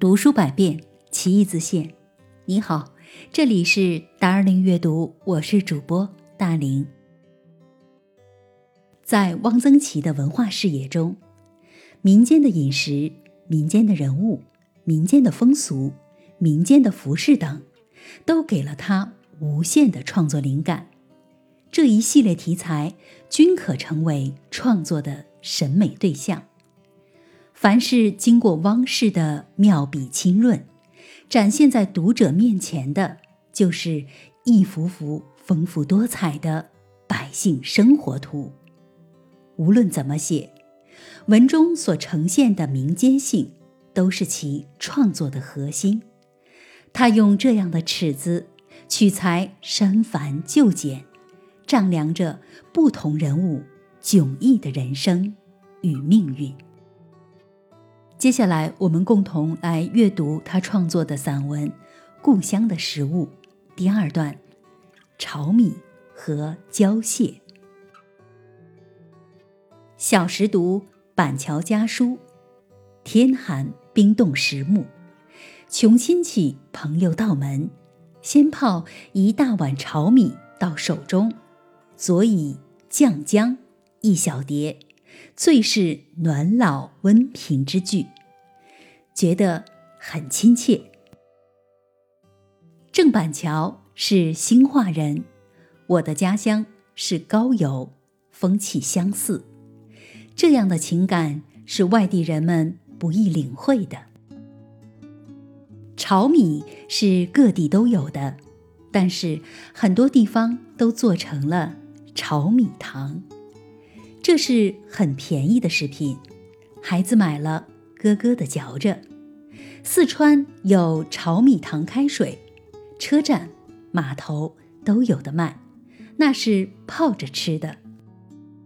读书百遍，其义自现。你好，这里是达尔林阅读，我是主播大林。在汪曾祺的文化视野中，民间的饮食、民间的人物、民间的风俗、民间的服饰等，都给了他无限的创作灵感。这一系列题材均可成为创作的审美对象。凡是经过汪氏的妙笔清润，展现在读者面前的，就是一幅幅丰富多彩的百姓生活图。无论怎么写，文中所呈现的民间性，都是其创作的核心。他用这样的尺子，取材删繁就简，丈量着不同人物迥异的人生与命运。接下来，我们共同来阅读他创作的散文《故乡的食物》第二段：炒米和蕉蟹。小时读《板桥家书》，天寒冰冻食木，穷亲戚朋友到门，先泡一大碗炒米到手中，佐以酱姜一小碟。最是暖老温平之句，觉得很亲切。郑板桥是兴化人，我的家乡是高邮，风气相似，这样的情感是外地人们不易领会的。炒米是各地都有的，但是很多地方都做成了炒米糖。这是很便宜的食品，孩子买了咯咯的嚼着。四川有炒米糖开水，车站、码头都有的卖，那是泡着吃的。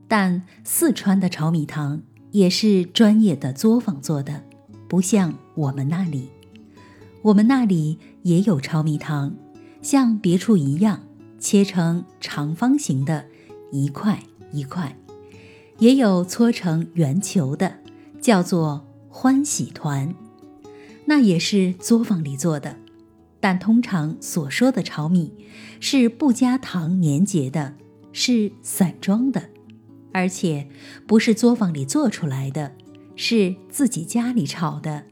但四川的炒米糖也是专业的作坊做的，不像我们那里。我们那里也有炒米糖，像别处一样切成长方形的，一块一块。也有搓成圆球的，叫做欢喜团，那也是作坊里做的。但通常所说的炒米是不加糖粘结的，是散装的，而且不是作坊里做出来的，是自己家里炒的。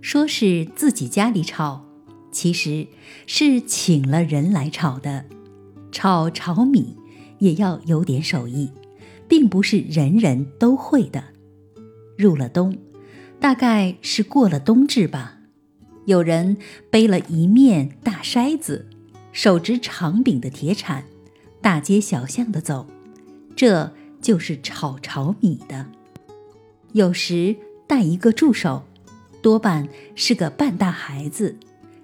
说是自己家里炒，其实是请了人来炒的。炒炒米也要有点手艺。并不是人人都会的。入了冬，大概是过了冬至吧。有人背了一面大筛子，手执长柄的铁铲，大街小巷的走，这就是炒炒米的。有时带一个助手，多半是个半大孩子，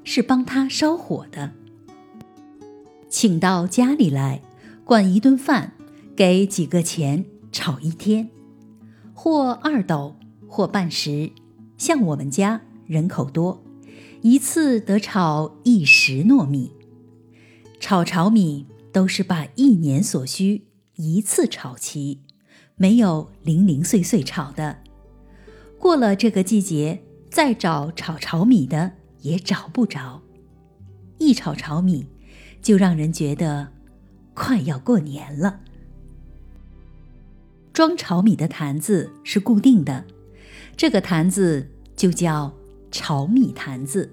是帮他烧火的。请到家里来，管一顿饭。给几个钱炒一天，或二斗，或半石。像我们家人口多，一次得炒一石糯米。炒炒米都是把一年所需一次炒齐，没有零零碎碎炒的。过了这个季节，再找炒炒米的也找不着。一炒炒米，就让人觉得快要过年了。装炒米的坛子是固定的，这个坛子就叫炒米坛子，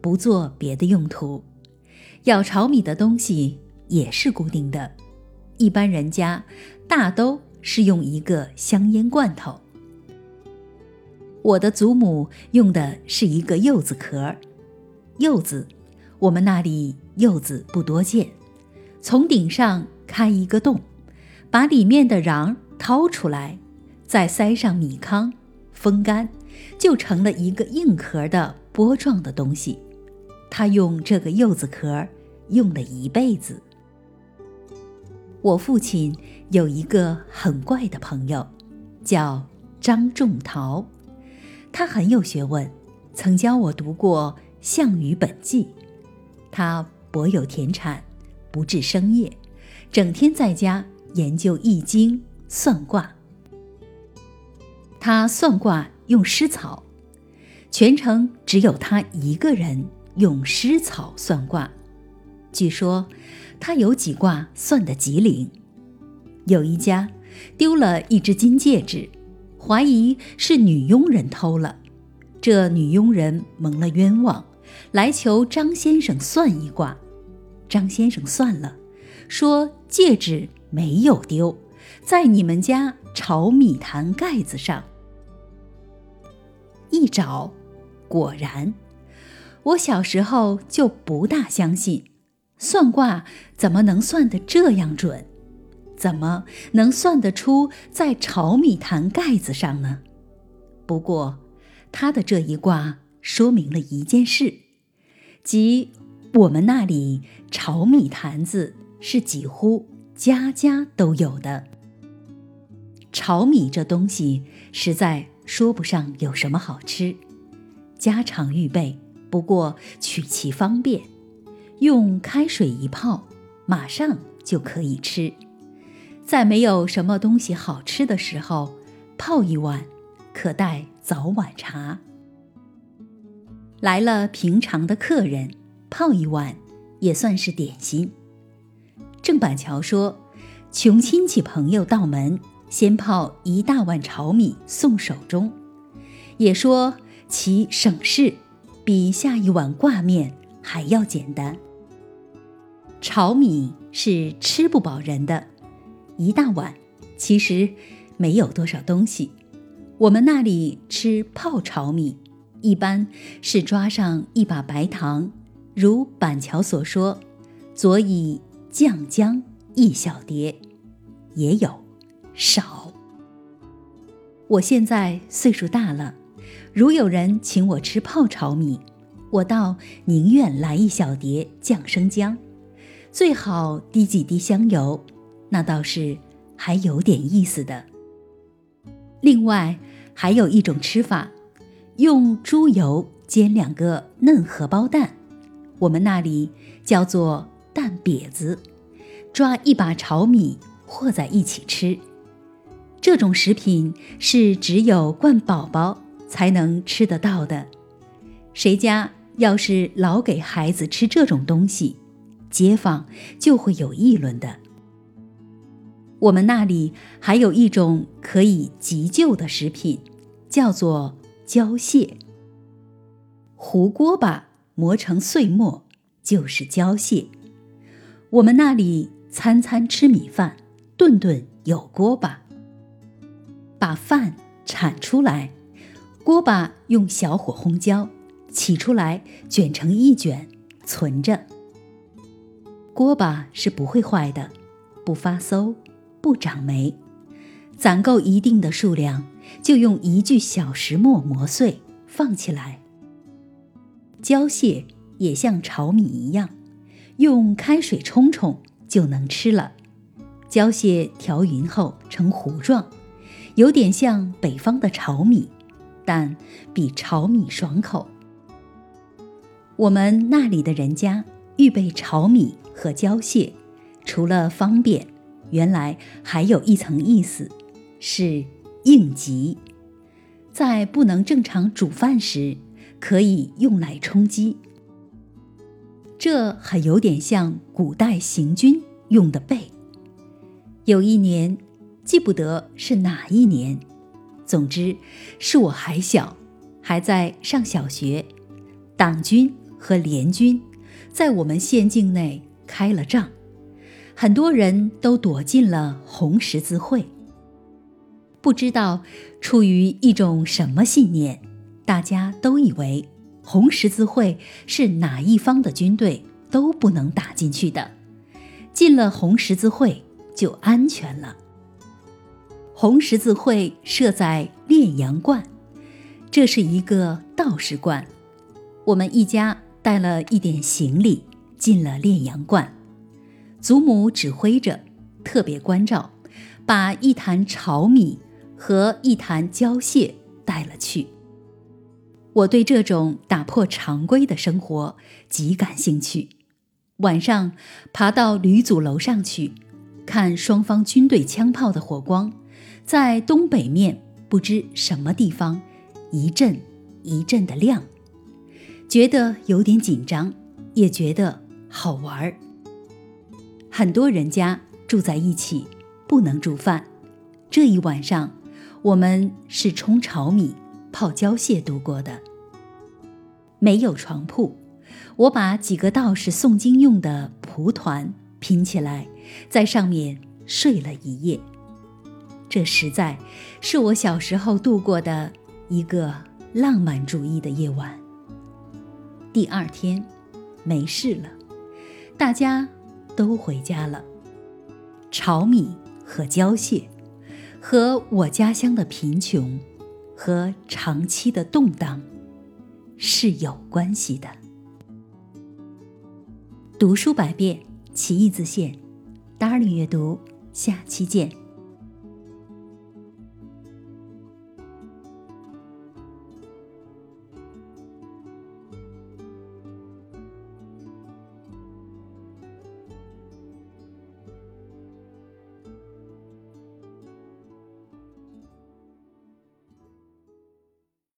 不做别的用途。舀炒米的东西也是固定的，一般人家大都是用一个香烟罐头。我的祖母用的是一个柚子壳，柚子，我们那里柚子不多见，从顶上开一个洞，把里面的瓤。掏出来，再塞上米糠，风干，就成了一个硬壳的波状的东西。他用这个柚子壳用了一辈子。我父亲有一个很怪的朋友，叫张仲陶，他很有学问，曾教我读过《项羽本纪》。他博有田产，不治生业，整天在家研究易经。算卦，他算卦用湿草，全程只有他一个人用湿草算卦。据说他有几卦算得极灵。有一家丢了一只金戒指，怀疑是女佣人偷了。这女佣人蒙了冤枉，来求张先生算一卦。张先生算了，说戒指没有丢，在你们家炒米坛盖子上。一找，果然。我小时候就不大相信，算卦怎么能算得这样准？怎么能算得出在炒米坛盖子上呢？不过，他的这一卦说明了一件事，即我们那里炒米坛子是几乎家家都有的。炒米这东西实在说不上有什么好吃，家常预备，不过取其方便，用开水一泡，马上就可以吃。在没有什么东西好吃的时候，泡一碗，可代早晚茶。来了平常的客人，泡一碗也算是点心。郑板桥说：“穷亲戚朋友到门，先泡一大碗炒米送手中。”也说其省事，比下一碗挂面还要简单。炒米是吃不饱人的。一大碗，其实没有多少东西。我们那里吃泡炒米，一般是抓上一把白糖，如板桥所说，佐以酱姜一小碟，也有少。我现在岁数大了，如有人请我吃泡炒米，我倒宁愿来一小碟酱生姜，最好滴几滴香油。那倒是还有点意思的。另外还有一种吃法，用猪油煎两个嫩荷包蛋，我们那里叫做蛋瘪子，抓一把炒米和在一起吃。这种食品是只有惯宝宝才能吃得到的。谁家要是老给孩子吃这种东西，街坊就会有议论的。我们那里还有一种可以急救的食品，叫做胶蟹。胡锅巴磨成碎末就是胶蟹。我们那里餐餐吃米饭，顿顿有锅巴。把饭铲出来，锅巴用小火烘焦，起出来卷成一卷，存着。锅巴是不会坏的，不发馊。不长霉，攒够一定的数量，就用一具小石磨磨碎，放起来。胶蟹也像炒米一样，用开水冲冲就能吃了。胶蟹调匀后成糊状，有点像北方的炒米，但比炒米爽口。我们那里的人家预备炒米和胶蟹，除了方便。原来还有一层意思，是应急，在不能正常煮饭时，可以用来充饥。这还有点像古代行军用的备。有一年，记不得是哪一年，总之是我还小，还在上小学，党军和联军在我们县境内开了仗。很多人都躲进了红十字会。不知道出于一种什么信念，大家都以为红十字会是哪一方的军队都不能打进去的，进了红十字会就安全了。红十字会设在炼阳观，这是一个道士观。我们一家带了一点行李进了炼阳观。祖母指挥着，特别关照，把一坛炒米和一坛胶蟹带了去。我对这种打破常规的生活极感兴趣。晚上爬到旅祖楼上去，看双方军队枪炮的火光，在东北面不知什么地方一阵一阵的亮，觉得有点紧张，也觉得好玩儿。很多人家住在一起，不能煮饭，这一晚上我们是冲炒米、泡胶蟹度过的。没有床铺，我把几个道士诵经用的蒲团拼起来，在上面睡了一夜。这实在是我小时候度过的一个浪漫主义的夜晚。第二天，没事了，大家都回家了。炒米和胶蟹，和我家乡的贫穷和长期的动荡是有关系的。读书百遍，其义自现。Darling 阅读，下期见。